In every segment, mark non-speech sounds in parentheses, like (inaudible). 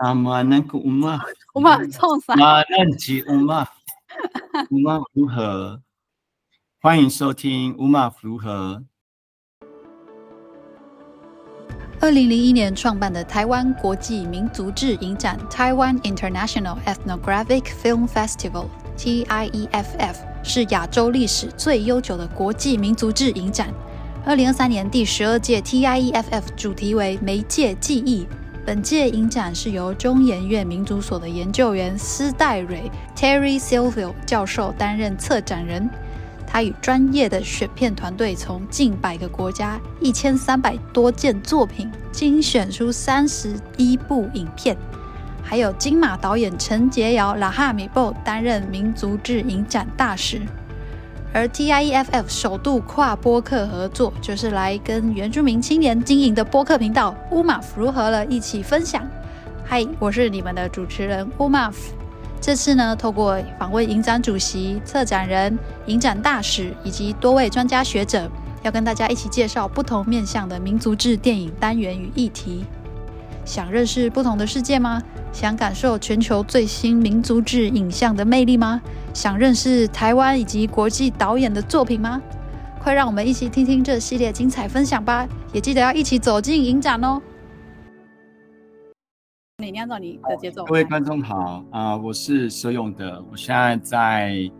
什么那个乌马？乌马冲啥？马嫩吉乌马，乌马如何？欢迎收听乌马如何。二零零一年创办的台湾国际民族志影展 （Taiwan International Ethnographic Film Festival，TIEFF） 是亚洲历史最悠久的国际民族志影展。二零二三年第十二届 TIEFF 主题为“媒介记忆”。本届影展是由中研院民族所的研究员施戴蕊 （Terry Silvio） 教授担任策展人。他与专业的选片团队从近百个国家一千三百多件作品精选出三十一部影片，还有金马导演陈洁瑶 Lahamibo 担任民族志影展大使。而 TIEFF 首度跨播客合作，就是来跟原住民青年经营的播客频道 U M A F 如何了一起分享。嗨，我是你们的主持人 U M A F。这次呢，透过访问影展主席、策展人、影展大使以及多位专家学者，要跟大家一起介绍不同面向的民族志电影单元与议题。想认识不同的世界吗？想感受全球最新民族志影像的魅力吗？想认识台湾以及国际导演的作品吗？快让我们一起听听这系列精彩分享吧！也记得要一起走进影展哦。你按照你的节奏。各位观众好啊，呃，我是佘永德，我现在在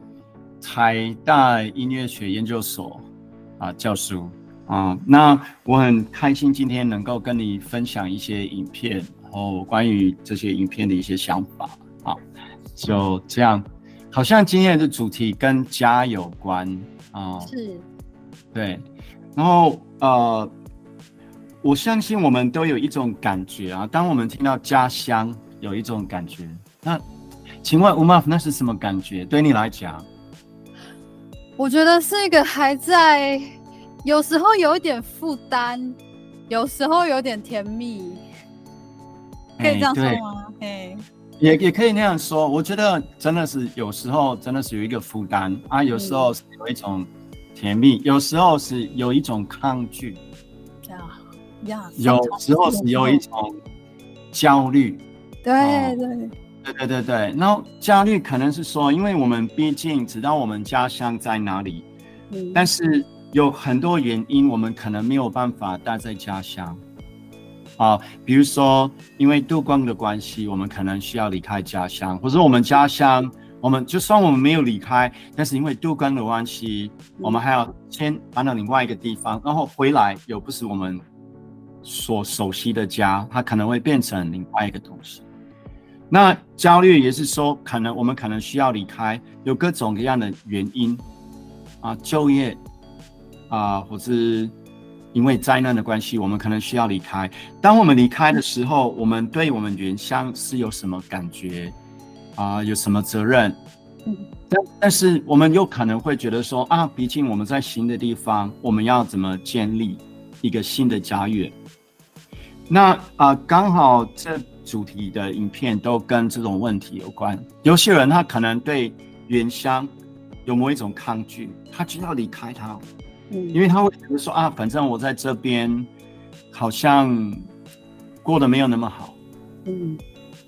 台大音乐学研究所啊，呃，教书。啊、嗯，那我很开心今天能够跟你分享一些影片，然后关于这些影片的一些想法啊，就这样，好像今天的主题跟家有关啊，是，对，然后呃，我相信我们都有一种感觉啊，当我们听到家乡有一种感觉，那请问 Umav 那是什么感觉？对你来讲？我觉得是一个还在。有时候有一点负担，有时候有点甜蜜，可以这样说吗？哎，也也可以那样说。我觉得真的是有时候真的是有一个负担啊，有时候是有一种甜蜜，嗯、有时候是有一种抗拒，呀呀，有时候是有一种焦虑。对对对对对对，然后焦虑可能是说，因为我们毕竟知道我们家乡在哪里，嗯、但是。有很多原因，我们可能没有办法待在家乡，啊，比如说因为杜光的关系，我们可能需要离开家乡，或者我们家乡，我们就算我们没有离开，但是因为杜光的关系，我们还要先搬到另外一个地方，然后回来又不是我们所熟悉的家，它可能会变成另外一个东西。那焦虑也是说，可能我们可能需要离开，有各种各样的原因，啊，就业。啊，或是因为灾难的关系，我们可能需要离开。当我们离开的时候，我们对我们原乡是有什么感觉？啊，有什么责任？嗯，但但是我们又可能会觉得说啊，毕竟我们在新的地方，我们要怎么建立一个新的家园？那啊，刚好这主题的影片都跟这种问题有关。有些人他可能对原乡有某一种抗拒，他就要离开他。因为他会觉得说啊，反正我在这边好像过得没有那么好。嗯，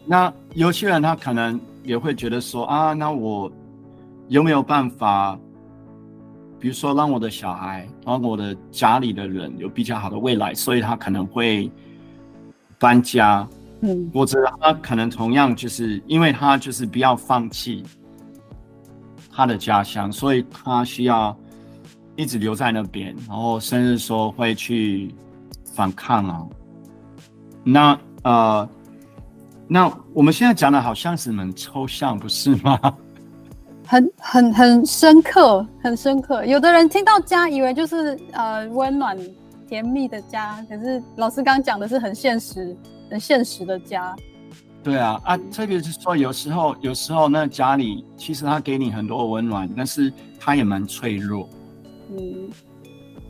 那有些人他可能也会觉得说啊，那我有没有办法，比如说让我的小孩，让我的家里的人有比较好的未来，所以他可能会搬家。嗯，或者他可能同样就是因为他就是不要放弃他的家乡，所以他需要。一直留在那边，然后甚至说会去反抗啊。那呃，那我们现在讲的好像是很抽象，不是吗？很很很深刻，很深刻。有的人听到家，以为就是呃温暖甜蜜的家，可是老师刚讲的是很现实、很现实的家。对啊，啊，特别是说有时候，有时候那家里其实他给你很多温暖，但是他也蛮脆弱。嗯，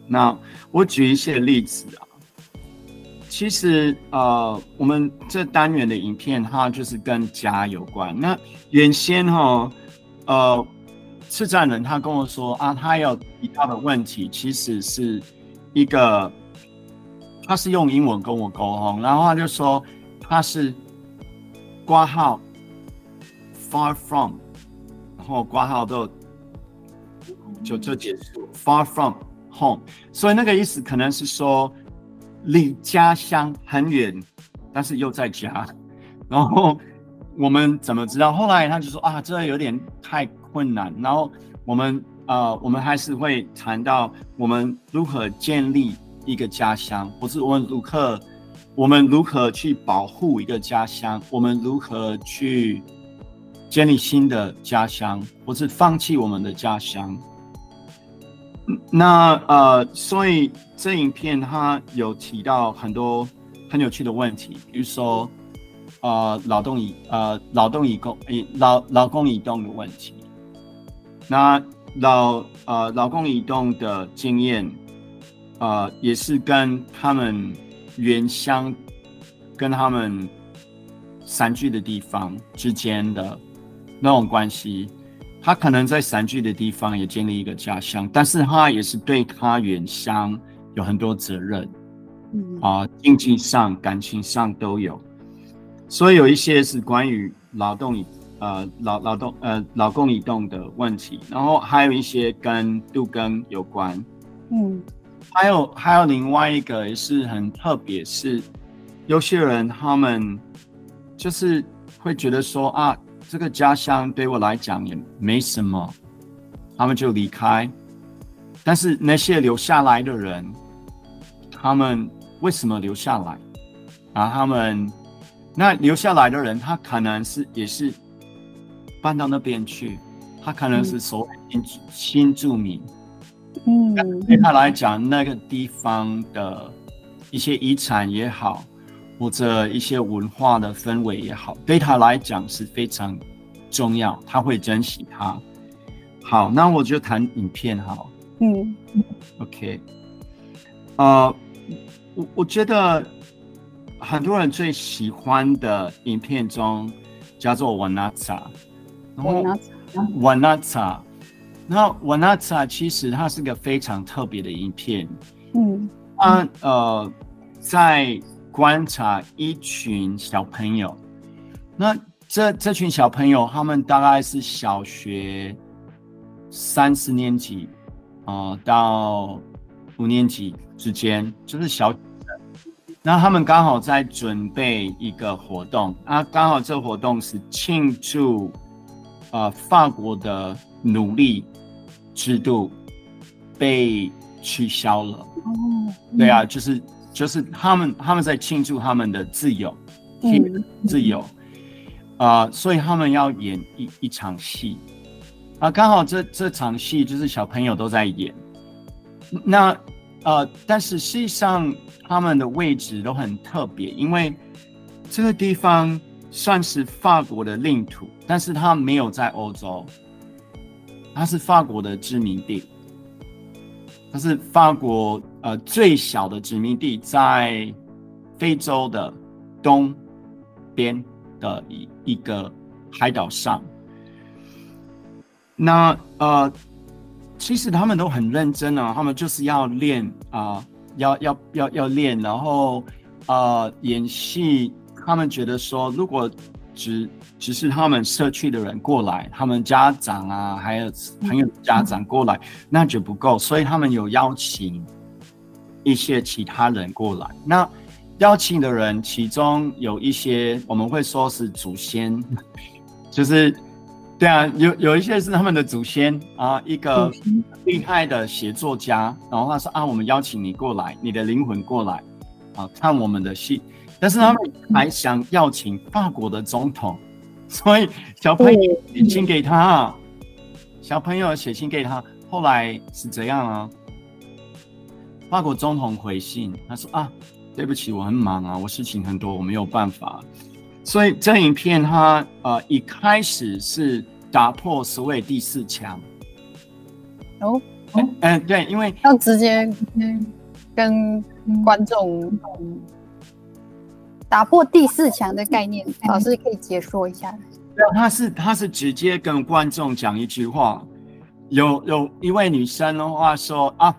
那我举一些例子啊。其实呃，我们这单元的影片它就是跟家有关。那原先哈，呃，策展人他跟我说啊，他有提到的问题，其实是一个，他是用英文跟我沟通，然后他就说他是挂号 far from，然后挂号都就就结束 far from home，所以那个意思可能是说离家乡很远，但是又在家。(laughs) 然后我们怎么知道？后来他就说啊，这有点太困难。然后我们呃，我们还是会谈到我们如何建立一个家乡，不是我们如何。我们如何去保护一个家乡？我们如何去建立新的家乡，或是放弃我们的家乡？那呃，所以这影片它有提到很多很有趣的问题，比如说呃，劳动移呃，劳动移工移劳劳工移动的问题。那劳呃，劳工移动的经验呃，也是跟他们。原乡跟他们散居的地方之间的那种关系，他可能在散居的地方也建立一个家乡，但是他也是对他原乡有很多责任，嗯。啊，经济上、感情上都有，所以有一些是关于劳动移呃劳劳动呃劳工移动的问题，然后还有一些跟杜根有关，嗯。还有还有另外一个也是很特别，是有些人他们就是会觉得说啊，这个家乡对我来讲也没什么，他们就离开。但是那些留下来的人，他们为什么留下来？啊，他们那留下来的人，他可能是也是搬到那边去，他可能是所谓新新住民。嗯，对他来讲，那个地方的一些遗产也好，或者一些文化的氛围也好，对他来讲是非常重要，他会珍惜它。好，那我就谈影片好。嗯，OK，呃，我我觉得很多人最喜欢的影片中叫做瓦纳查，瓦纳查，瓦纳查。那瓦纳查其实它是个非常特别的影片，嗯，它呃在观察一群小朋友，那这这群小朋友他们大概是小学三四年级啊、呃、到五年级之间，就是小，那他们刚好在准备一个活动，啊，刚好这个活动是庆祝呃法国的奴隶制度被取消了。哦，对啊，就是就是他们他们在庆祝他们的自由，嗯、自由啊、呃，所以他们要演一一场戏啊，刚好这这场戏就是小朋友都在演。那呃，但是实际上他们的位置都很特别，因为这个地方算是法国的领土，但是他没有在欧洲。它是法国的殖民地，它是法国呃最小的殖民地，在非洲的东边的一一个海岛上。那呃，其实他们都很认真啊，他们就是要练啊、要要要要练，然后呃演戏。他们觉得说，如果只只是他们社区的人过来，他们家长啊，还有朋友家长过来，那就不够，所以他们有邀请一些其他人过来。那邀请的人，其中有一些我们会说是祖先，(laughs) 就是对啊，有有一些是他们的祖先啊，一个厉害的写作家，然后他说啊，我们邀请你过来，你的灵魂过来啊，看我们的戏。但是他们还想邀请法国的总统，所以小朋友写信给他，小朋友写信给他。后来是怎样啊，法国总统回信，他说啊，对不起，我很忙啊，我事情很多，我没有办法。所以这影片它呃一开始是打破所谓第四强。哦，嗯、呃，对，因为要直接跟观众。打破第四强的概念，老师可以解说一下。对，他是他是直接跟观众讲一句话。有有一位女生的话说啊，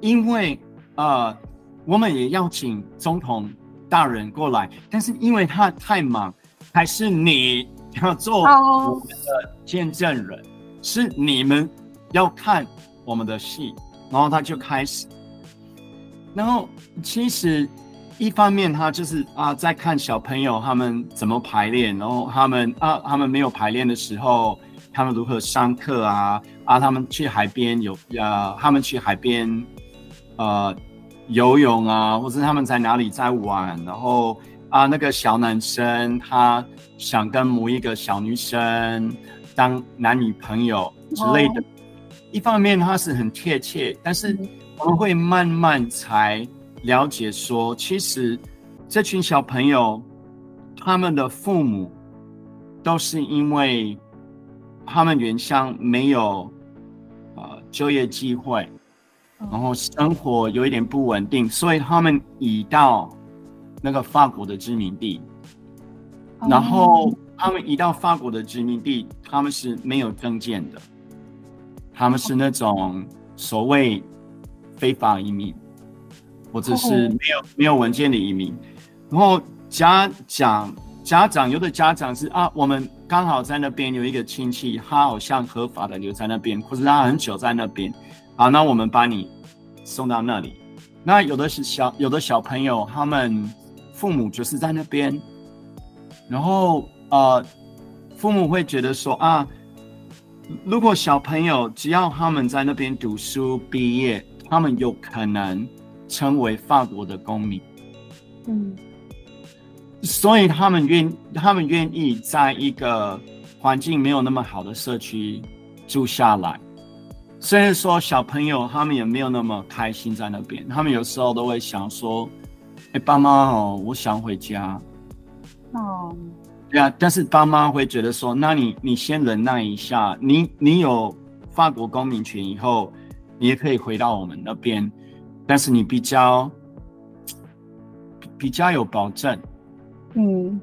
因为呃，我们也邀请总统大人过来，但是因为他太忙，还是你要做我们的见证人？是你们要看我们的戏。然后他就开始，然后其实一方面他就是啊，在看小朋友他们怎么排练，然后他们啊，他们没有排练的时候，他们如何上课啊啊，他们去海边有呃，他们去海边呃游泳啊，或者他们在哪里在玩，然后。啊，那个小男生他想跟某一个小女生当男女朋友之类的。Oh. 一方面他是很贴切，但是我们会慢慢才了解说，其实这群小朋友他们的父母都是因为他们原乡没有呃就业机会，然后生活有一点不稳定，所以他们移到。那个法国的殖民地，然后他们移到法国的殖民地，他们是没有证件的，他们是那种所谓非法移民，或者是没有没有文件的移民。然后家长家长有的家长是啊，我们刚好在那边有一个亲戚，他好像合法的留在那边，或者他很久在那边，好，那我们把你送到那里。那有的是小有的小朋友，他们。父母就是在那边，然后呃，父母会觉得说啊，如果小朋友只要他们在那边读书毕业，他们有可能成为法国的公民。嗯，所以他们愿他们愿意在一个环境没有那么好的社区住下来。虽然说小朋友他们也没有那么开心在那边，他们有时候都会想说。哎，爸妈哦，我想回家。哦，对啊，但是爸妈会觉得说，那你你先忍耐一下，你你有法国公民权以后，你也可以回到我们那边，但是你比较比较有保证。嗯，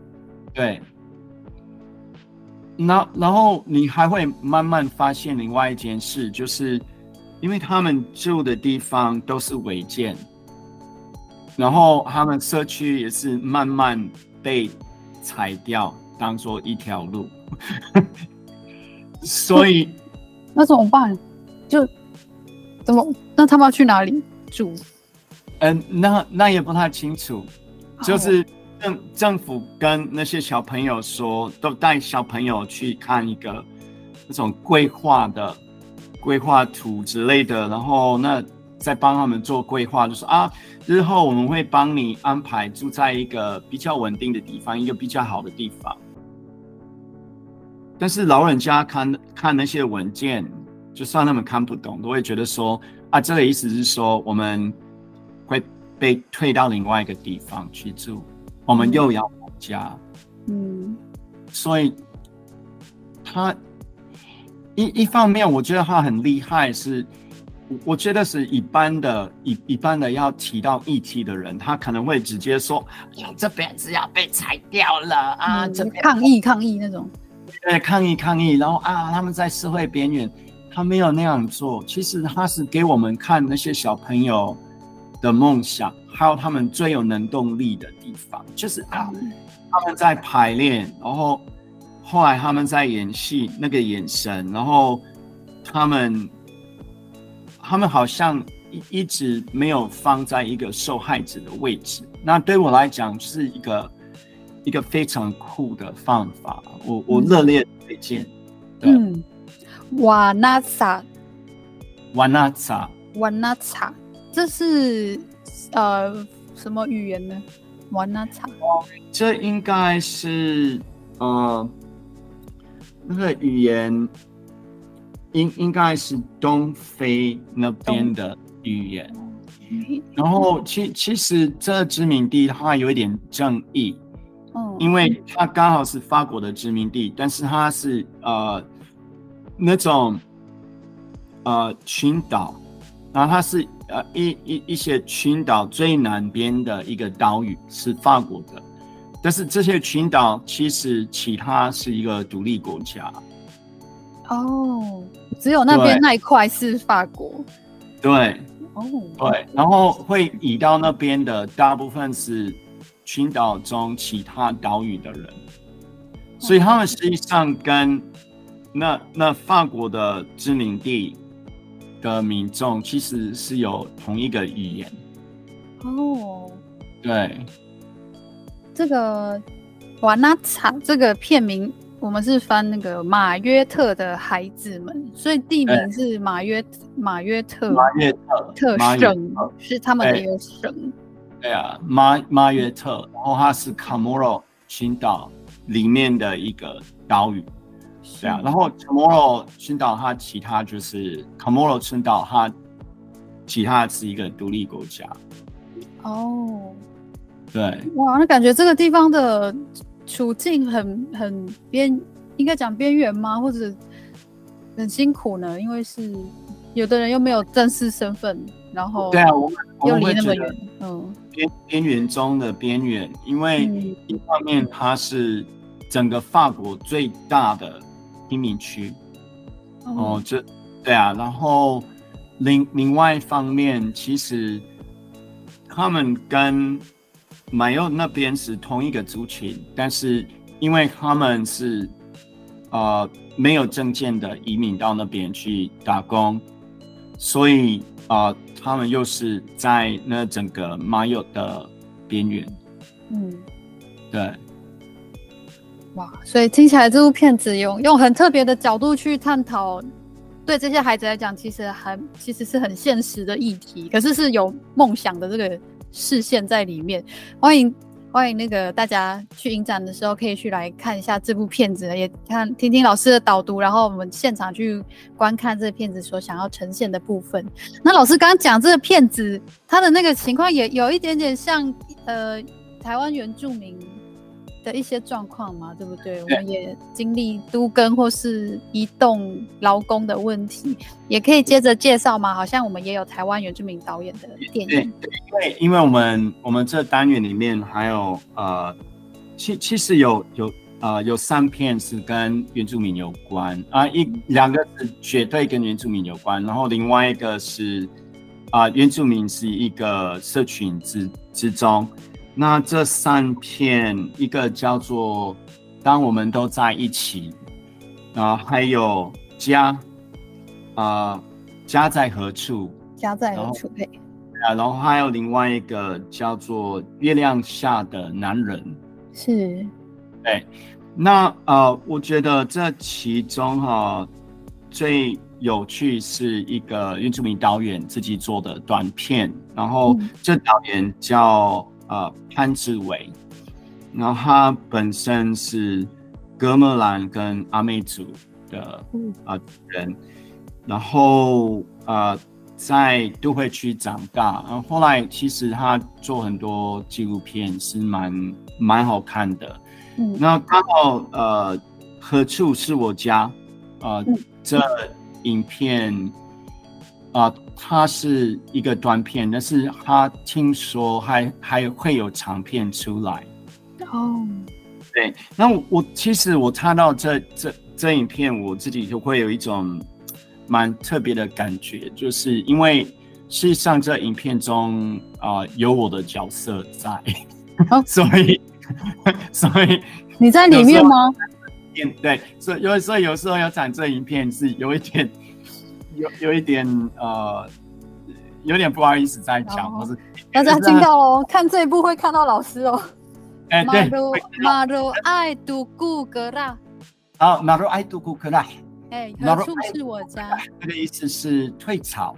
对。那然后你还会慢慢发现另外一件事，就是因为他们住的地方都是违建。然后他们社区也是慢慢被裁掉，当做一条路，(laughs) 所以那怎么办？就怎么？那他们要去哪里住？嗯、呃，那那也不太清楚。就是政政府跟那些小朋友说，都带小朋友去看一个那种规划的规划图之类的，然后那。再帮他们做规划，就说啊，日后我们会帮你安排住在一个比较稳定的地方，一个比较好的地方。但是老人家看看那些文件，就算他们看不懂，都会觉得说啊，这个意思是说我们会被退到另外一个地方去住，我们又要回家。嗯，所以他一一方面，我觉得他很厉害是。我觉得是一般的，一一般的要提到议题的人，他可能会直接说：“这边子要被裁掉了啊！”这边抗议抗议那种，对，抗议抗议，然后啊，他们在社会边缘，他没有那样做。其实他是给我们看那些小朋友的梦想，还有他们最有能动力的地方，就是啊，他们在排练，然后后来他们在演戏，那个眼神，然后他们。他们好像一一直没有放在一个受害者的位置，那对我来讲是一个一个非常酷的方法，我我热烈推荐。嗯，瓦纳萨，瓦纳萨，瓦纳萨，这是呃什么语言呢？玩那场？哦，这应该是呃那个语言。应应该是东非那边的语言，然后其其实这殖民地它有一点争议，因为它刚好是法国的殖民地，但是它是呃那种呃群岛，然后它是呃一一一些群岛最南边的一个岛屿是法国的，但是这些群岛其实其他是一个独立国家。哦，只有那边那一块是法国。对，哦，对，然后会移到那边的大部分是群岛中其他岛屿的人。所以他们实际上跟那那法国的殖民地的民众其实是有同一个语言。哦，对，这个瓦纳查这个片名，我们是翻那个马约特的孩子们，所以地名是马约马约特马约特特省，是他们的一个省。对啊，马马约特，然后它是卡莫罗群岛里面的一个岛屿。对啊，然后卡莫罗群岛它其他就是卡莫罗群岛它其他是一个独立国家。哦，对，哇，那感觉这个地方的处境很很边，应该讲边缘吗？或者很辛苦呢？因为是有的人又没有正式身份，然后对啊，我们又离那么远，嗯，边边缘中的边缘，因为一方面它是整个法国最大的贫民区，哦，这对啊，然后另另外一方面，其实。他们跟马友那边是同一个族群，但是因为他们是呃没有证件的移民到那边去打工，所以啊、呃，他们又是在那整个马友的边缘。嗯，对。哇，所以听起来这部片子用用很特别的角度去探讨。对这些孩子来讲，其实还其实是很现实的议题，可是是有梦想的这个视线在里面。欢迎欢迎那个大家去影展的时候，可以去来看一下这部片子，也看听听老师的导读，然后我们现场去观看这个片子所想要呈现的部分。那老师刚刚讲这个片子，他的那个情况也有一点点像呃台湾原住民。的一些状况嘛，对不对？我们也经历都更或是移动劳工的问题，也可以接着介绍嘛。好像我们也有台湾原住民导演的电影。对，因为因为我们我们这单元里面还有呃，其其实有有呃有三片是跟原住民有关啊，一两个是绝对跟原住民有关，然后另外一个是啊、呃，原住民是一个社群之之中。那这三片，一个叫做《当我们都在一起》，啊，还有家，啊、呃，家在何处？家在何处？对啊，然后还有另外一个叫做《月亮下的男人》。是。对，那呃，我觉得这其中哈、啊，最有趣是一个原住民导演自己做的短片，然后这导演叫。呃，潘志伟，然后他本身是哥莫兰跟阿美族的呃人，然后呃在都会区长大，然后后来其实他做很多纪录片是蛮蛮好看的。嗯，那刚好呃何处是我家？呃，这影片。啊、呃，它是一个短片，但是他听说还还会有长片出来。哦，对，那我，我其实我看到这这这影片，我自己就会有一种蛮特别的感觉，就是因为实际上这影片中啊、呃、有我的角色在，哦、(laughs) 所以 (laughs) 所以你在里面吗？对，所以有所以有时候要讲这影片是有一点。有有一点呃，有点不好意思在讲，或是大家听到哦，看这一部会看到老师哦。哎，对，马路爱杜古格拉。好，马路爱杜古格拉。哎，何处是我家？这个意思是退潮，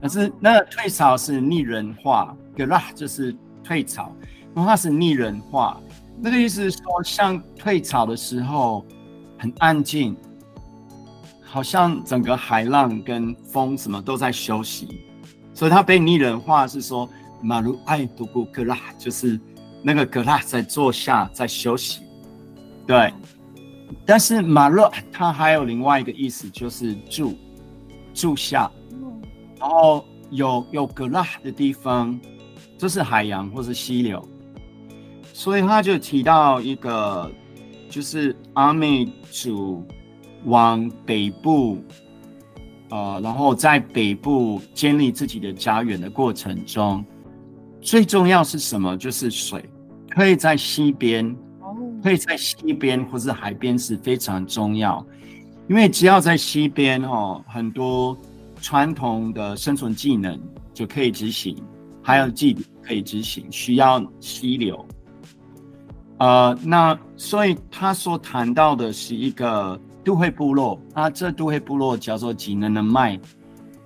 可是那个退潮是拟人化，格拉就是退潮，文化是拟人化，那个意思是说，像退潮的时候很安静。好像整个海浪跟风什么都在休息，所以它被拟人化是说马路爱杜古格拉，就是那个格拉在坐下在休息，对。但是马路它还有另外一个意思，就是住住下，然后有有格拉的地方，就是海洋或是溪流，所以他就提到一个，就是阿妹主。往北部，呃，然后在北部建立自己的家园的过程中，最重要是什么？就是水，可以在溪边，可以在溪边或是海边是非常重要，因为只要在溪边哦，很多传统的生存技能就可以执行，还有技可以执行，需要溪流。呃，那所以他所谈到的是一个都会部落，那这都会部落叫做吉能的麦，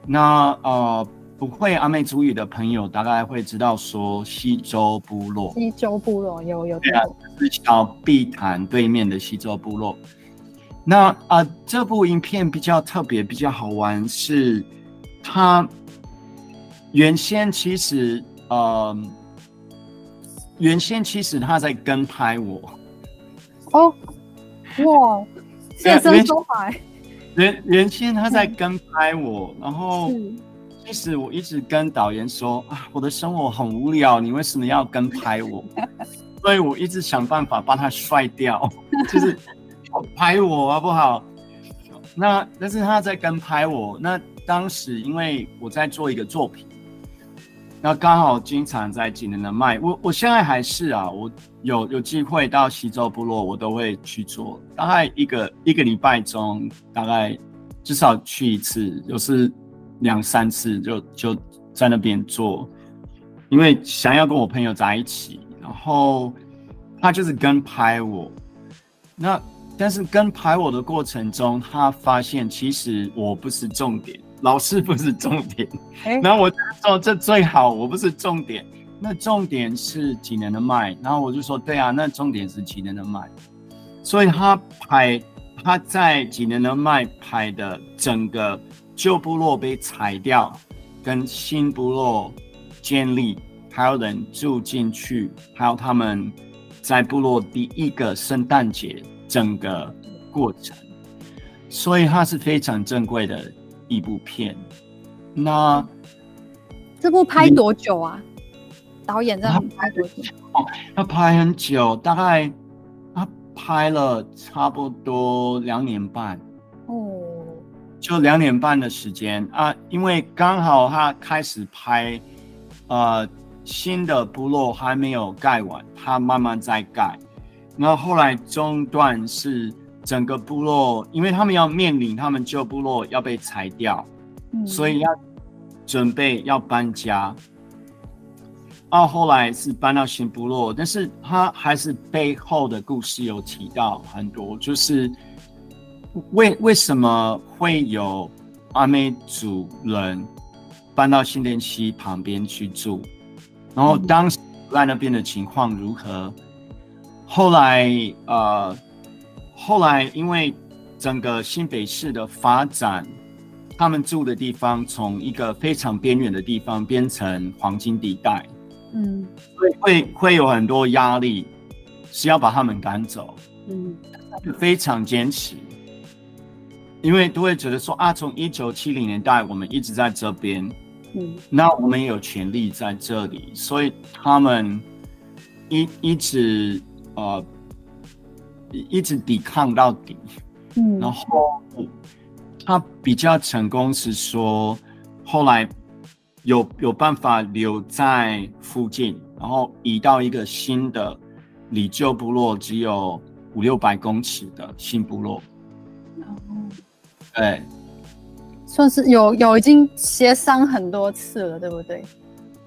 那呃。不会阿美族语的朋友大概会知道说西周部落。西周部落有有。对啊，是小碧潭对面的西周部落。那啊、呃，这部影片比较特别，比较好玩，是它原先其实呃，原先其实他在跟拍我。哦，哇，现身说法。原原先他在跟拍我，嗯、然后。其实我一直跟导演说啊，我的生活很无聊，你为什么要跟拍我？(laughs) 所以我一直想办法把他帅掉，(laughs) 就是拍我好不好？那但是他在跟拍我。那当时因为我在做一个作品，那刚好经常在济南的麦，我我现在还是啊，我有有机会到西州部落，我都会去做，大概一个一个礼拜中，大概至少去一次，就是。两三次就就在那边做，因为想要跟我朋友在一起，然后他就是跟拍我。那但是跟拍我的过程中，他发现其实我不是重点，老师不是重点。欸、然后我就说这最好，我不是重点，那重点是几年的麦。然后我就说对啊，那重点是几年的麦。所以他拍他在几年的麦拍的整个。旧部落被拆掉，跟新部落建立，还有人住进去，还有他们在部落第一个圣诞节整个过程，所以它是非常珍贵的一部片。那这部拍多久啊？导演在拍多久？哦，他拍很久，大概他拍了差不多两年半。哦。就两年半的时间啊，因为刚好他开始拍，呃，新的部落还没有盖完，他慢慢在盖。那后来中断是整个部落，因为他们要面临他们旧部落要被裁掉，嗯、所以要准备要搬家。到后来是搬到新部落，但是他还是背后的故事有提到很多，就是。为为什么会有阿美族人搬到新店溪旁边去住？然后当时在那边的情况如何？后来呃，后来因为整个新北市的发展，他们住的地方从一个非常边缘的地方变成黄金地带，嗯，会会会有很多压力，是要把他们赶走，嗯，非常坚持。因为都会觉得说啊，从一九七零年代我们一直在这边，嗯，那我们也有权利在这里，所以他们一一直呃一直抵抗到底，嗯，然后他比较成功是说，后来有有办法留在附近，然后移到一个新的离旧部落只有五六百公尺的新部落。对，算是有有已经协商很多次了，对不对？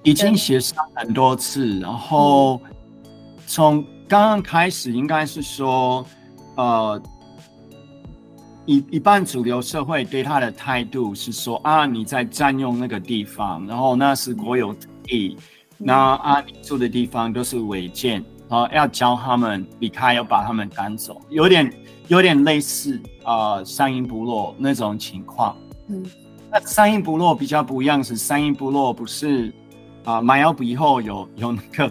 已经协商很多次，然后从刚刚开始应该是说，呃，一一半主流社会对他的态度是说啊，你在占用那个地方，然后那是国有地，那啊你住的地方都是违建，然后要教他们离开，要把他们赶走，有点。有点类似啊、呃，山阴部落那种情况。嗯，那山阴部落比较不一样，是山阴部落不是啊，马耀以后有有那个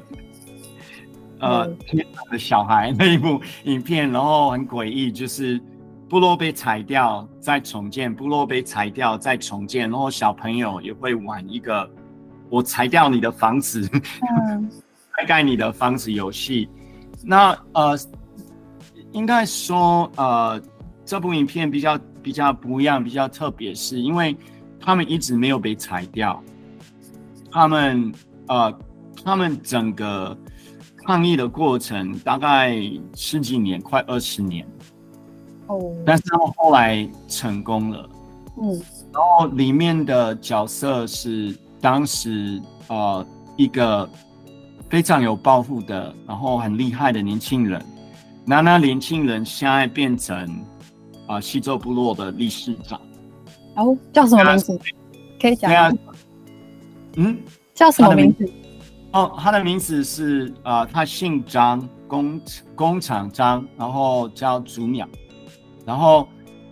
呃天上的小孩那一部影片，然后很诡异，就是部落被拆掉再重建，部落被拆掉再重建，然后小朋友也会玩一个我拆掉你的房子，嗯，(laughs) 拆盖你的房子游戏。那呃。应该说，呃，这部影片比较比较不一样，比较特别，是因为他们一直没有被裁掉，他们呃，他们整个抗议的过程大概十几年，快二十年。哦，但是他们后来成功了。嗯，然后里面的角色是当时呃一个非常有抱负的，然后很厉害的年轻人。那那年轻人现在变成啊、呃、西周部落的理事长。哦，叫什么名字？可以讲。对啊。嗯，叫什么名字？哦，他的名字是啊、呃，他姓张，工工厂张，然后叫祖淼。然后，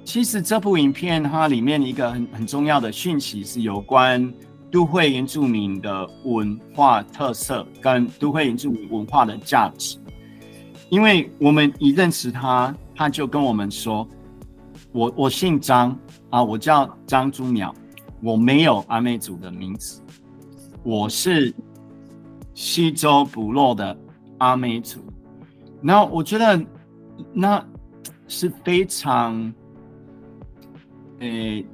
其实这部影片它里面一个很很重要的讯息是有关都会原住民的文化特色跟都会原住民文化的价值。因为我们一认识他，他就跟我们说：“我我姓张啊，我叫张祖淼，我没有阿美族的名字，我是西周部落的阿美族。”然后我觉得那。是非常，诶、欸，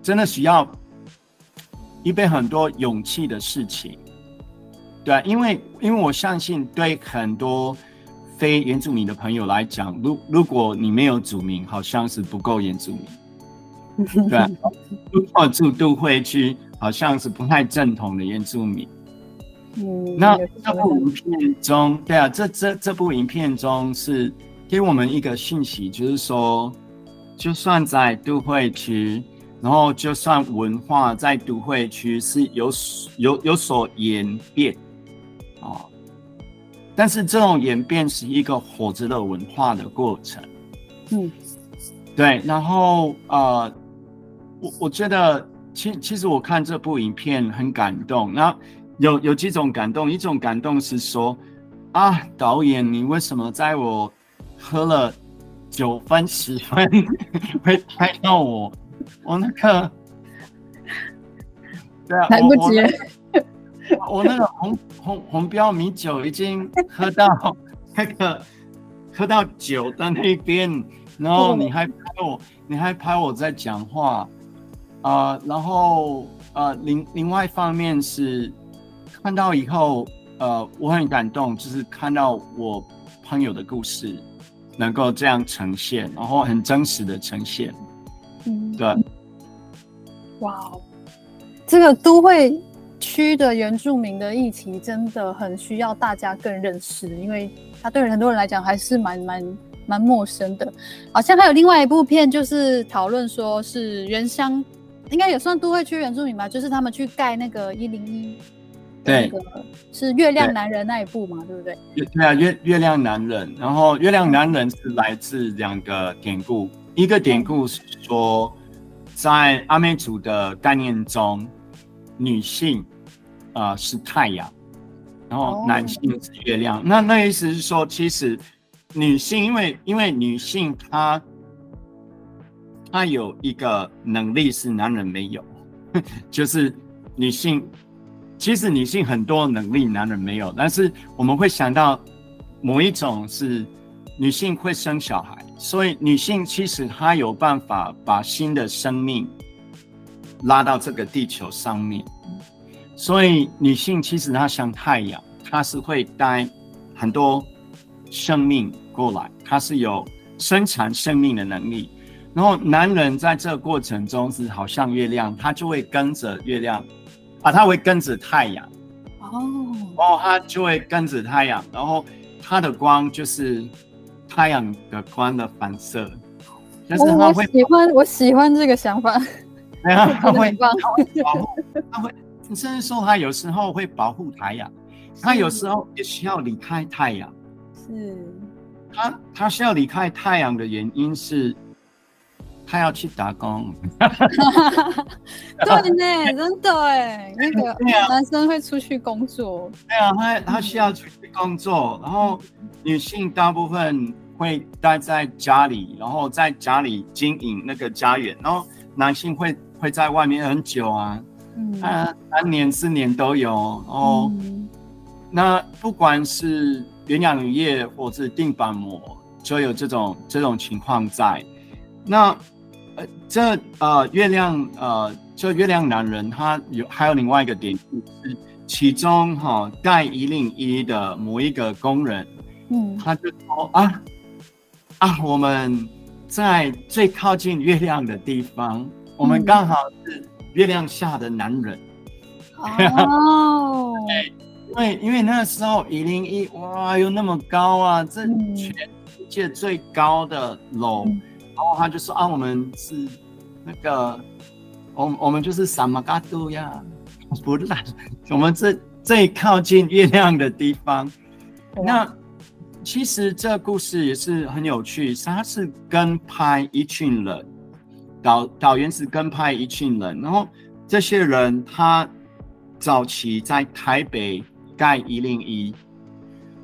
真的需要预备很多勇气的事情，对，因为因为我相信，对很多非原住民的朋友来讲，如如果你没有族名，好像是不够原住民，对，(laughs) 如果住都会区，好像是不太正统的原住民。嗯，那这部影片中，对啊，这这这部影片中是。给我们一个讯息，就是说，就算在都会区，然后就算文化在都会区是有有有所演变啊，但是这种演变是一个活着的文化的过程。嗯，对。然后呃，我我觉得，其其实我看这部影片很感动。那有有几种感动，一种感动是说，啊，导演，你为什么在我喝了九分十分 (laughs) 会拍到我，我那个，对啊，来不及。了，我，我那个红红红标米酒已经喝到 (laughs) 那个喝到酒的那边，然后你还拍我，你还拍我在讲话啊，呃，然后呃，另另外一方面是看到以后，呃，我很感动，就是看到我朋友的故事。能够这样呈现，然后很真实的呈现，嗯，对，哇哦，这个都会区的原住民的议题真的很需要大家更认识，因为他对很多人来讲还是蛮蛮蛮陌生的。好像还有另外一部片，就是讨论说是原乡，应该也算都会区原住民吧，就是他们去盖那个一零一。对，是月亮男人那一部嘛，对，对不对？对啊，月月亮男人，然后月亮男人是来自两个典故，一个典故是说，在阿美族的概念中，女性啊、呃、是太阳，然后男性是月亮。哦、那那意思是说，其实女性因为因为女性她她有一个能力是男人没有，(laughs) 就是女性。其实女性很多能力，男人没有。但是我们会想到某一种是女性会生小孩，所以女性其实她有办法把新的生命拉到这个地球上面。所以女性其实她像太阳，她是会带很多生命过来，她是有生产生命的能力。然后男人在这个过程中是好像月亮，他就会跟着月亮。啊，它会跟着太阳，哦，哦，它就会跟着太阳，然后它的光就是太阳的光的反射，但是它会、哦、喜欢，我喜欢这个想法，(laughs) 对啊，(laughs) 它会，它会保护，它会，甚至说它有时候会保护太阳，它有时候也需要离开太阳，是，它它需要离开太阳的原因是。他要去打工，(laughs) 对呢，(laughs) 真的哎，那个男生会出去工作，对啊，他他需要出去工作，然后女性大部分会待在家里，然后在家里经营那个家园，然后男性会会在外面很久啊，嗯，啊，三年四年都有，然后、嗯、那不管是原养渔业或是定板膜，就有这种这种情况在，那。呃，这呃月亮呃，这月亮男人他有还有另外一个典故是其中哈盖一零一的某一个工人，嗯，他就说啊啊，我们在最靠近月亮的地方，嗯、我们刚好是月亮下的男人。(laughs) 哦，因为因为那时候一零一哇，又那么高啊，这全世界最高的楼，嗯、然后他就说啊，我们是那个，我我们就是萨玛加杜呀。不是，我们这最靠近月亮的地方。哇那其实这故事也是很有趣，他是跟拍一群人，导导演是跟拍一群人，然后这些人他早期在台北盖一零一，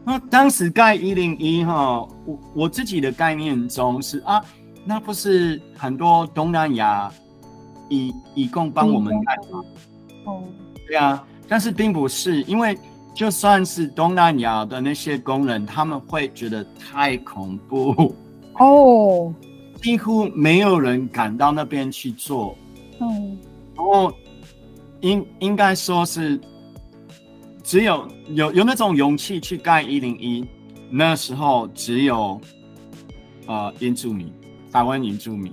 那当时盖一零一哈，我我自己的概念中是啊，那不是很多东南亚以以供帮我们盖吗？哦，对啊，但是并不是，因为就算是东南亚的那些工人，他们会觉得太恐怖。哦，几乎没有人敢到那边去做。嗯，然后应应该说是只有有有那种勇气去盖一零一，那时候只有呃原住民，台湾原住民。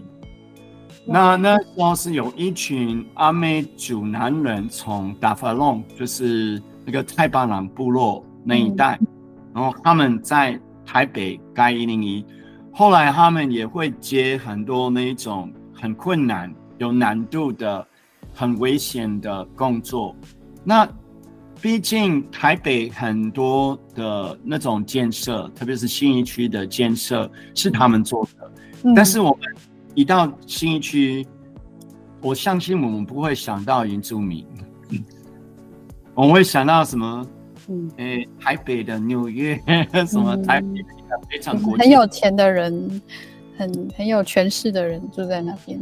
那那时候是有一群阿美族男人从达法隆，就是那个太巴朗部落那一带，嗯、然后他们在台北盖一零一，后来他们也会接很多那一种很困难、有难度的、很危险的工作。那毕竟台北很多的那种建设，特别是新一区的建设是他们做的，嗯、但是我们。一到新一区，我相信我们不会想到原住民，(laughs) 我们会想到什么？嗯，诶、欸，台北的纽约，什么台北的非常国、嗯、很有钱的人，很很有权势的人住在那边。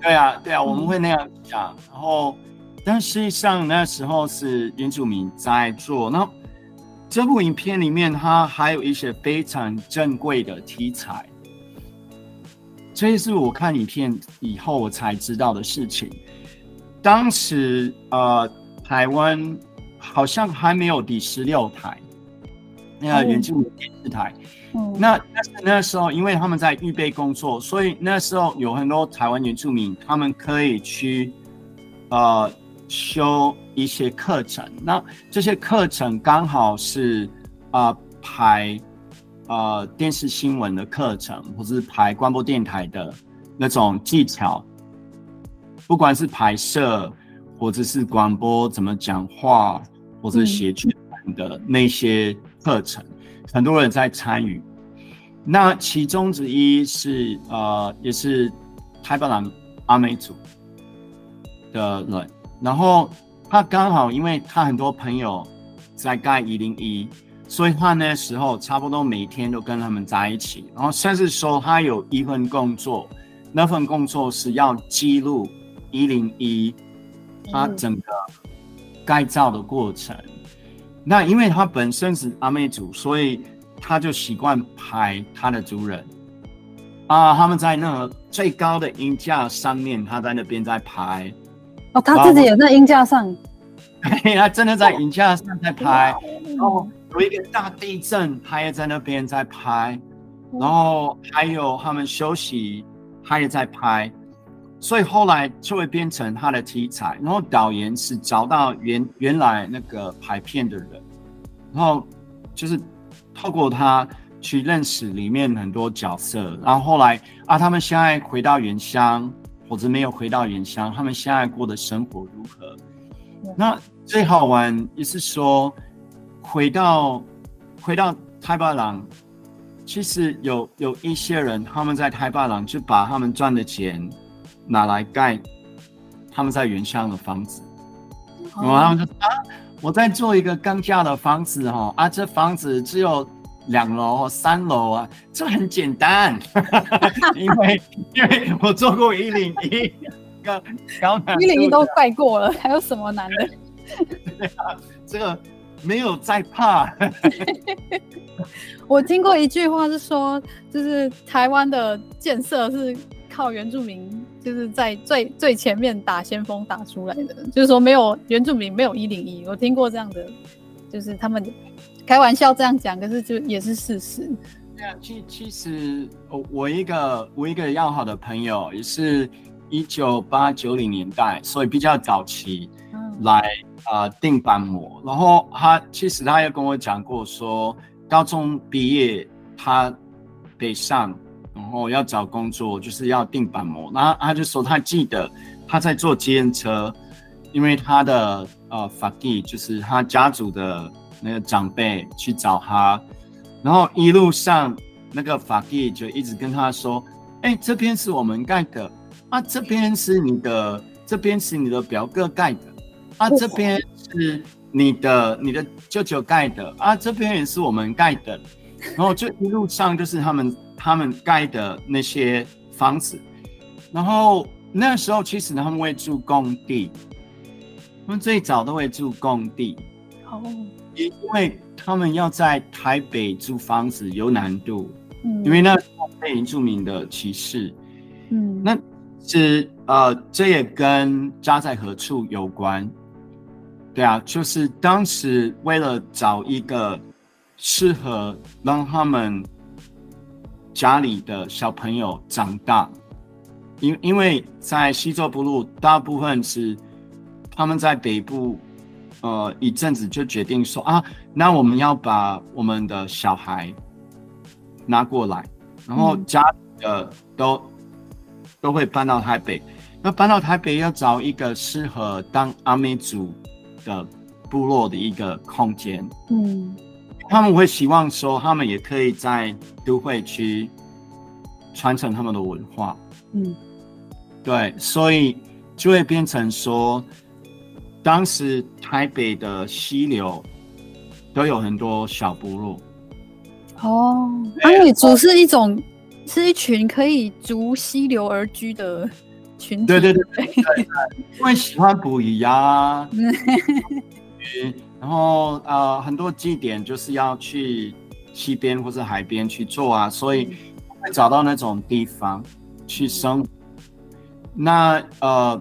对啊，对啊，我们会那样想。嗯、然后，但实际上那时候是原住民在做。那这部影片里面，它还有一些非常珍贵的题材。这是我看影片以后我才知道的事情。当时呃，台湾好像还没有第十六台那个原住民电视台。嗯、那但是那时候，因为他们在预备工作，所以那时候有很多台湾原住民，他们可以去呃修一些课程。那这些课程刚好是啊、呃、排。呃，电视新闻的课程，或是排广播电台的那种技巧，不管是拍摄，或者是广播怎么讲话，或者写剧本的那些课程，嗯、很多人在参与。那其中之一是呃，也是太巴塱阿美族的人，然后他刚好因为他很多朋友在盖一零一。所以他那时候差不多每天都跟他们在一起，然后甚至说他有一份工作，那份工作是要记录一零一他整个改造的过程。嗯、那因为他本身是阿美族，所以他就习惯拍他的族人啊，他们在那最高的音架上面，他在那边在拍。哦，他自己也在音架上。(laughs) 他真的在音架上在拍，哦。有一个大地震，他也在那边在拍，然后还有他们休息，他也在拍，所以后来就会变成他的题材。然后导演是找到原原来那个拍片的人，然后就是透过他去认识里面很多角色。然后后来啊，他们现在回到原乡，或者没有回到原乡，他们现在过的生活如何？那最好玩也是说。回到回到太巴朗，其实有有一些人，他们在太巴朗就把他们赚的钱拿来盖他们在原乡的房子，然后他们就说啊，我在做一个钢架的房子哈啊，这房子只有两楼或三楼啊，这很简单，(laughs) 因为因为我做过一零一，一零一都盖过了，还有什么难的？(laughs) 对啊，这个。没有在怕。(laughs) 我听过一句话是说，就是台湾的建设是靠原住民就是在最最前面打先锋打出来的，就是说没有原住民没有一零一，我听过这样的，就是他们开玩笑这样讲，可是就也是事实。对啊，其其实我我一个我一个要好的朋友也是一九八九零年代，所以比较早期来啊、嗯呃、钉板模，然后他其实他也跟我讲过说，高中毕业他北上。然后要找工作，就是要定板模。然后他就说，他记得他在坐计程车，因为他的呃法蒂就是他家族的那个长辈去找他，然后一路上那个法蒂就一直跟他说：“哎，这边是我们盖的啊，这边是你的，这边是你的表哥盖的啊，这边是你的你的舅舅盖的啊，这边也是我们盖的。”然后就一路上就是他们。他们盖的那些房子，然后那时候其实他们会住工地，他们最早都会住工地。哦，因为他们要在台北租房子有难度，嗯，因为那时候被原住民的歧视，嗯，那是呃，这也跟家在何处有关，对啊，就是当时为了找一个适合让他们。家里的小朋友长大，因因为在西周部落，大部分是他们在北部，呃，一阵子就决定说啊，那我们要把我们的小孩拿过来，然后家里的都、嗯、都会搬到台北。那搬到台北要找一个适合当阿美族的部落的一个空间。嗯。他们会希望说，他们也可以在都会区传承他们的文化。嗯，对，所以就会变成说，当时台北的溪流都有很多小部落。哦，阿美族是一种，是一群可以逐溪流而居的群体。对对对对，因为喜欢捕鱼呀。(laughs) 然后呃，很多祭典就是要去溪边或者海边去做啊，所以会找到那种地方去生。那呃，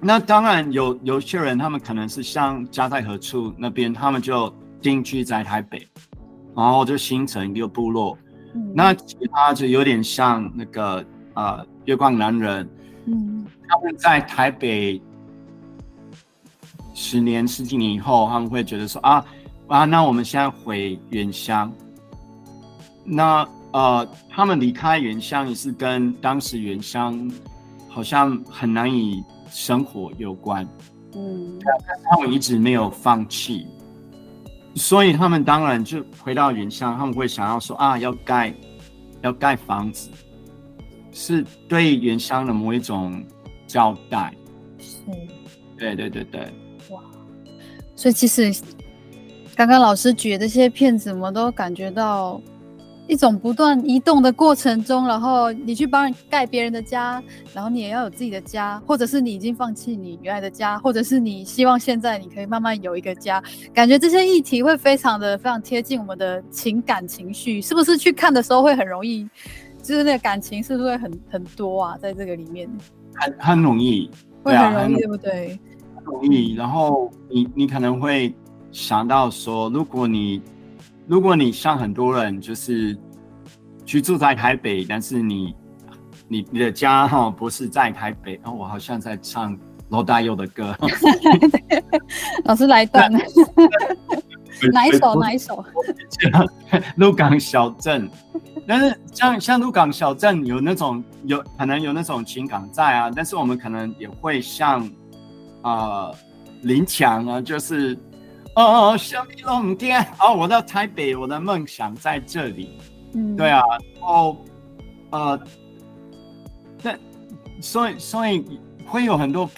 那当然有有些人，他们可能是像家在何处那边，他们就定居在台北，然后就形成一个部落。嗯、那其他就有点像那个呃月光男人，嗯，他们在台北。十年、十几年以后，他们会觉得说啊啊，那我们现在回原乡。那呃，他们离开原乡也是跟当时原乡好像很难以生活有关。嗯，他们一直没有放弃，所以他们当然就回到原乡，他们会想要说啊，要盖要盖房子，是对原乡的某一种交代。是，对对对对。哇所以其实，刚刚老师举的这些片子，我们都感觉到一种不断移动的过程中，然后你去帮人盖别人的家，然后你也要有自己的家，或者是你已经放弃你原来的家，或者是你希望现在你可以慢慢有一个家，感觉这些议题会非常的非常贴近我们的情感情绪，是不是？去看的时候会很容易，就是那个感情是不是会很很多啊？在这个里面，很很容易，会很容易，对不对？容易，然后你你可能会想到说，如果你如果你像很多人就是居住在台北，但是你你你的家哈不是在台北，然后我好像在唱罗大佑的歌，(laughs) 老师来一段，(laughs) 哪一首哪一首？(laughs) 鹿港小镇，但是像像鹿港小镇有那种有可能有那种情感在啊，但是我们可能也会像。啊，林强啊，就是哦，小米龙天哦，我到台北，我的梦想在这里。嗯，对啊，然后呃，但所以所以会有很多，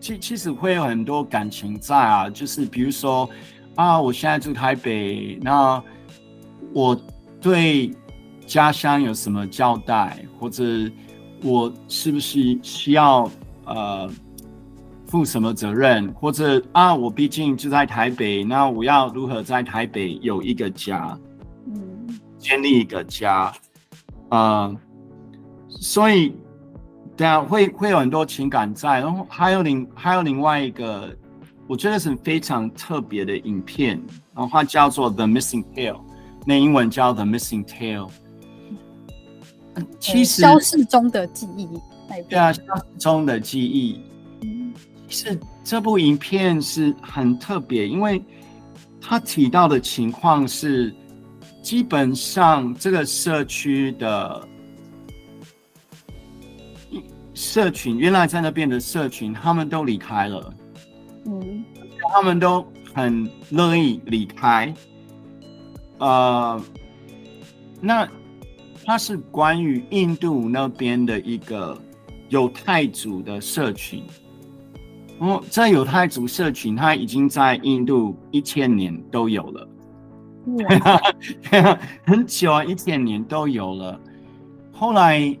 其其实会有很多感情在啊，就是比如说啊，我现在住台北，那我对家乡有什么交代，或者我是不是需要呃。负什么责任，或者啊，我毕竟就在台北，那我要如何在台北有一个家，嗯，建立一个家，啊、呃，所以对啊，会会有很多情感在，然后还有另还有另外一个，我觉得是非常特别的影片，然后它叫做《The Missing Tale》，那英文叫《The Missing Tale》。其实消逝中的记忆，对啊，消失中的记忆。嗯，其实这部影片是很特别，因为他提到的情况是，基本上这个社区的。社群原来在那边的社群，他们都离开了，嗯，他们都很乐意离开。呃，那它是关于印度那边的一个犹太族的社群。哦，这犹太族社群，它已经在印度一千年都有了，嗯、(laughs) 很久啊，一千年都有了。后来。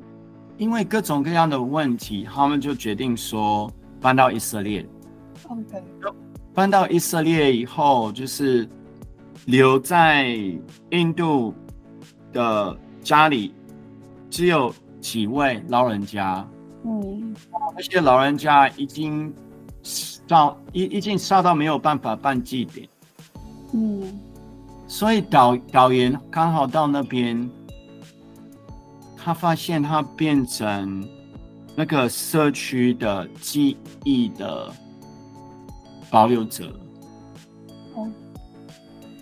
因为各种各样的问题，他们就决定说搬到以色列。OK，搬到以色列以后，就是留在印度的家里，只有几位老人家。嗯，那些老人家已经到已已经烧到没有办法办祭典。嗯，所以导导演刚好到那边。他发现他变成那个社区的记忆的保留者。哦，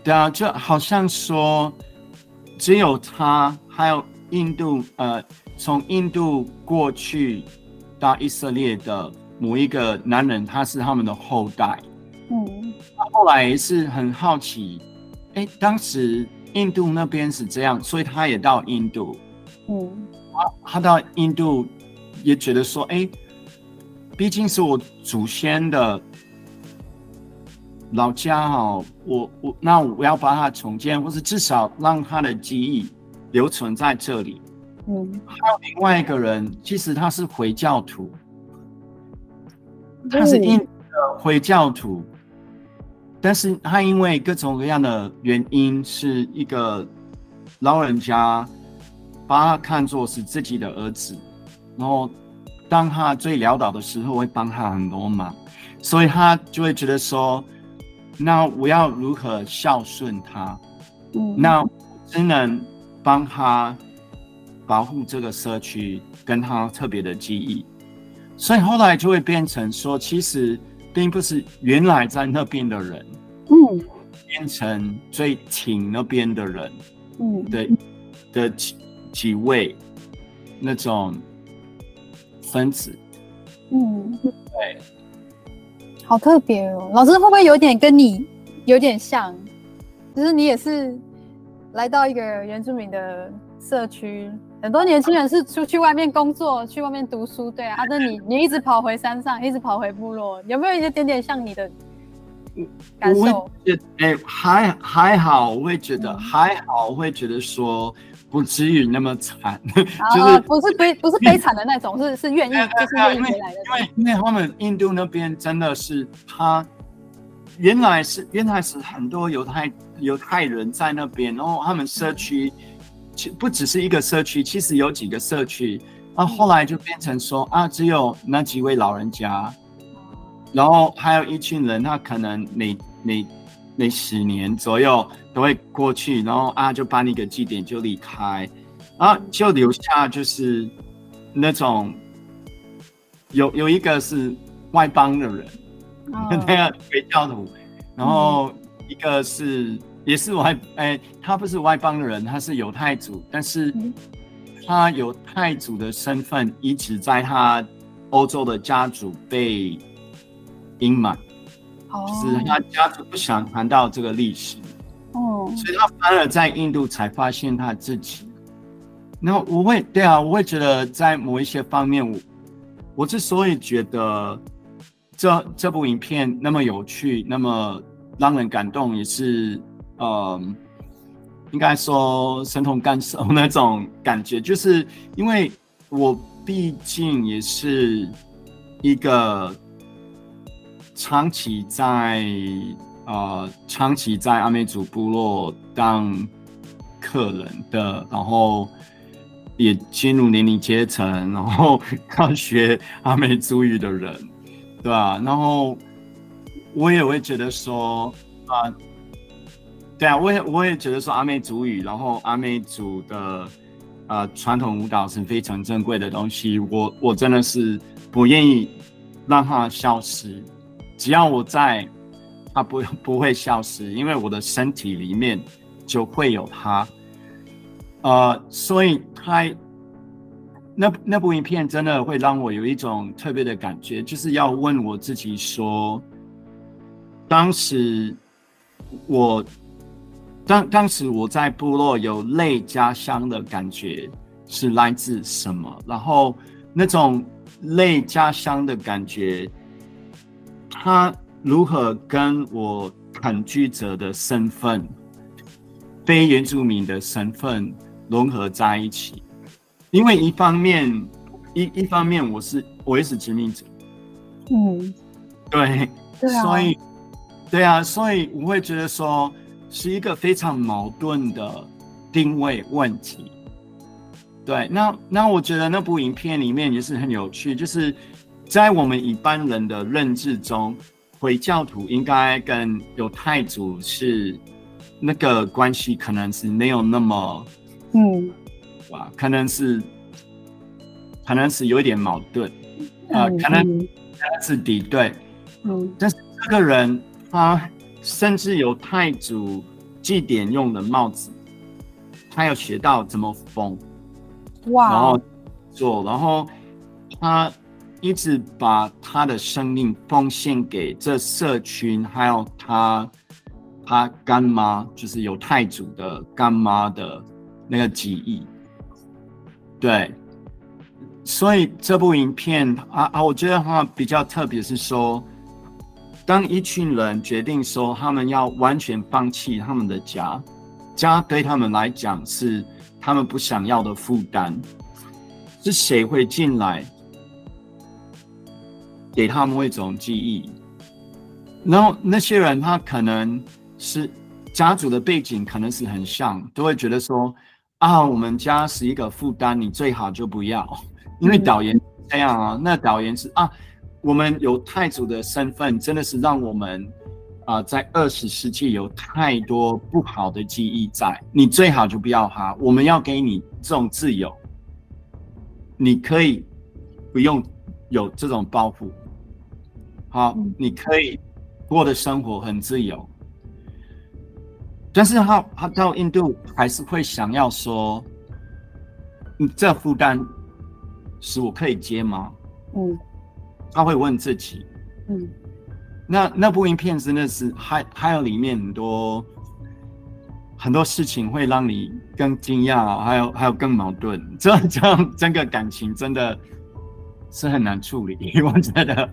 对啊，就好像说，只有他，还有印度，呃，从印度过去到以色列的某一个男人，他是他们的后代。嗯，他后来也是很好奇，哎，当时印度那边是这样，所以他也到印度。嗯，他他到印度也觉得说，哎，毕竟是我祖先的老家哈，我我那我要把它重建，或是至少让他的记忆留存在这里。嗯，还有另外一个人，其实他是回教徒，他是印回教徒，但是他因为各种各样的原因，是一个老人家。把他看作是自己的儿子，然后当他最潦倒的时候，会帮他很多忙，所以他就会觉得说，那我要如何孝顺他？嗯，那只能帮他保护这个社区跟他特别的记忆，所以后来就会变成说，其实并不是原来在那边的人，嗯，变成最挺那边的人，嗯，的的。几位那种分子，嗯，对，好特别哦。老师会不会有点跟你有点像？就是你也是来到一个原住民的社区，很多年轻人是出去外面工作，去外面读书，对啊。那你 (laughs) 你一直跑回山上，一直跑回部落，有没有一点点像你的感受？哎，还还好，我会觉得还好，我会觉得说。不至于那么惨，(laughs) 就是不是悲不是悲惨的那种，是是愿意就是愿意回来的。因为因为他们印度那边真的是他原来是原来是很多犹太犹太人在那边，然后他们社区其不只是一个社区，其实有几个社区，然后来就变成说啊，只有那几位老人家，然后还有一群人，他可能每每。每十年左右都会过去，然后啊，就办一个祭典就离开，啊，就留下就是那种有有一个是外邦的人，那个回教徒，然后一个是也是外哎，他不是外邦的人，他是犹太族，但是他犹太族的身份一直在他欧洲的家族被隐瞒。是他家族不想谈到这个历史，哦，所以他反而在印度才发现他自己。然后我会，对啊，我会觉得在某一些方面，我我之所以觉得这这部影片那么有趣，那么让人感动，也是呃，应该说身同感受那种感觉，就是因为我毕竟也是一个。长期在呃，长期在阿美族部落当客人的，然后也进入年龄阶层，然后 (laughs) 要学阿美族语的人，对吧？然后我也会觉得说啊，对啊，我也我也觉得说阿美族语，然后阿美族的呃传统舞蹈是非常珍贵的东西，我我真的是不愿意让它消失，只要我在，它不不会消失，因为我的身体里面就会有它。呃，所以它那那部影片真的会让我有一种特别的感觉，就是要问我自己说，当时我当当时我在部落有类家乡的感觉是来自什么？然后那种类家乡的感觉，它如何跟我垦居者的身份、非原住民的身份？融合在一起，因为一方面，一一方面我是我也是殖民者，嗯，对，对啊，所以，对啊，所以我会觉得说是一个非常矛盾的定位问题。对，那那我觉得那部影片里面也是很有趣，就是在我们一般人的认知中，回教徒应该跟犹太族是那个关系，可能是没有那么。嗯，哇，可能是，可能是有一点矛盾，啊、可能可能是敌对，嗯，但是这个人他甚至有太祖祭典用的帽子，他有学到怎么缝，哇，然后做，然后他一直把他的生命奉献给这社群，还有他他干妈，就是有太祖的干妈的。那个记忆，对，所以这部影片啊啊，我觉得它比较特别，是说，当一群人决定说他们要完全放弃他们的家，家对他们来讲是他们不想要的负担，是谁会进来给他们一种记忆？然后那些人他可能是家族的背景可能是很像，都会觉得说。啊，我们家是一个负担，你最好就不要，(laughs) 因为导演这样啊。那导演是啊，我们有太祖的身份，真的是让我们啊，在二十世纪有太多不好的记忆在，你最好就不要哈。我们要给你这种自由，你可以不用有这种包袱，好，你可以过的生活很自由。但是他他到印度还是会想要说，你这负担是我可以接吗？嗯，他会问自己。嗯，那那部影片真的是还还有里面很多很多事情会让你更惊讶，还有还有更矛盾。这这样整个感情真的是很难处理，(laughs) 我觉得。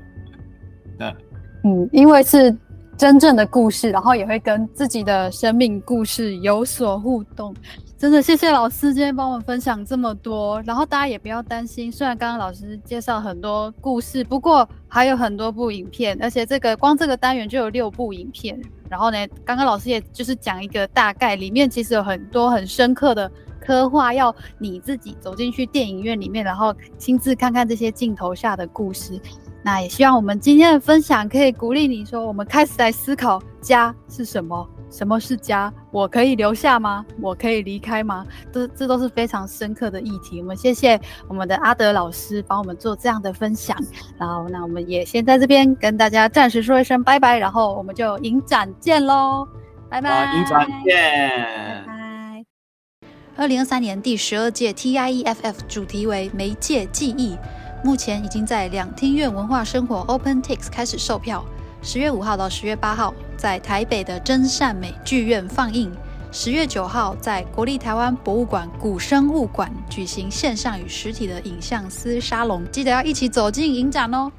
对，嗯，因为是。真正的故事，然后也会跟自己的生命故事有所互动。真的谢谢老师今天帮我们分享这么多，然后大家也不要担心，虽然刚刚老师介绍很多故事，不过还有很多部影片，而且这个光这个单元就有六部影片。然后呢，刚刚老师也就是讲一个大概，里面其实有很多很深刻的刻画，要你自己走进去电影院里面，然后亲自看看这些镜头下的故事。那也希望我们今天的分享可以鼓励你说，我们开始来思考家是什么？什么是家？我可以留下吗？我可以离开吗？这这都是非常深刻的议题。我们谢谢我们的阿德老师帮我们做这样的分享。然后，那我们也先在这边跟大家暂时说一声拜拜，然后我们就影展见喽，拜拜。影展见，拜拜。二零二三年第十二届 TIEFF 主题为媒介记忆。目前已经在两厅院文化生活 OpenTix 开始售票，十月五号到十月八号在台北的真善美剧院放映，十月九号在国立台湾博物馆古生物馆举行线上与实体的影像思沙龙，记得要一起走进影展哦。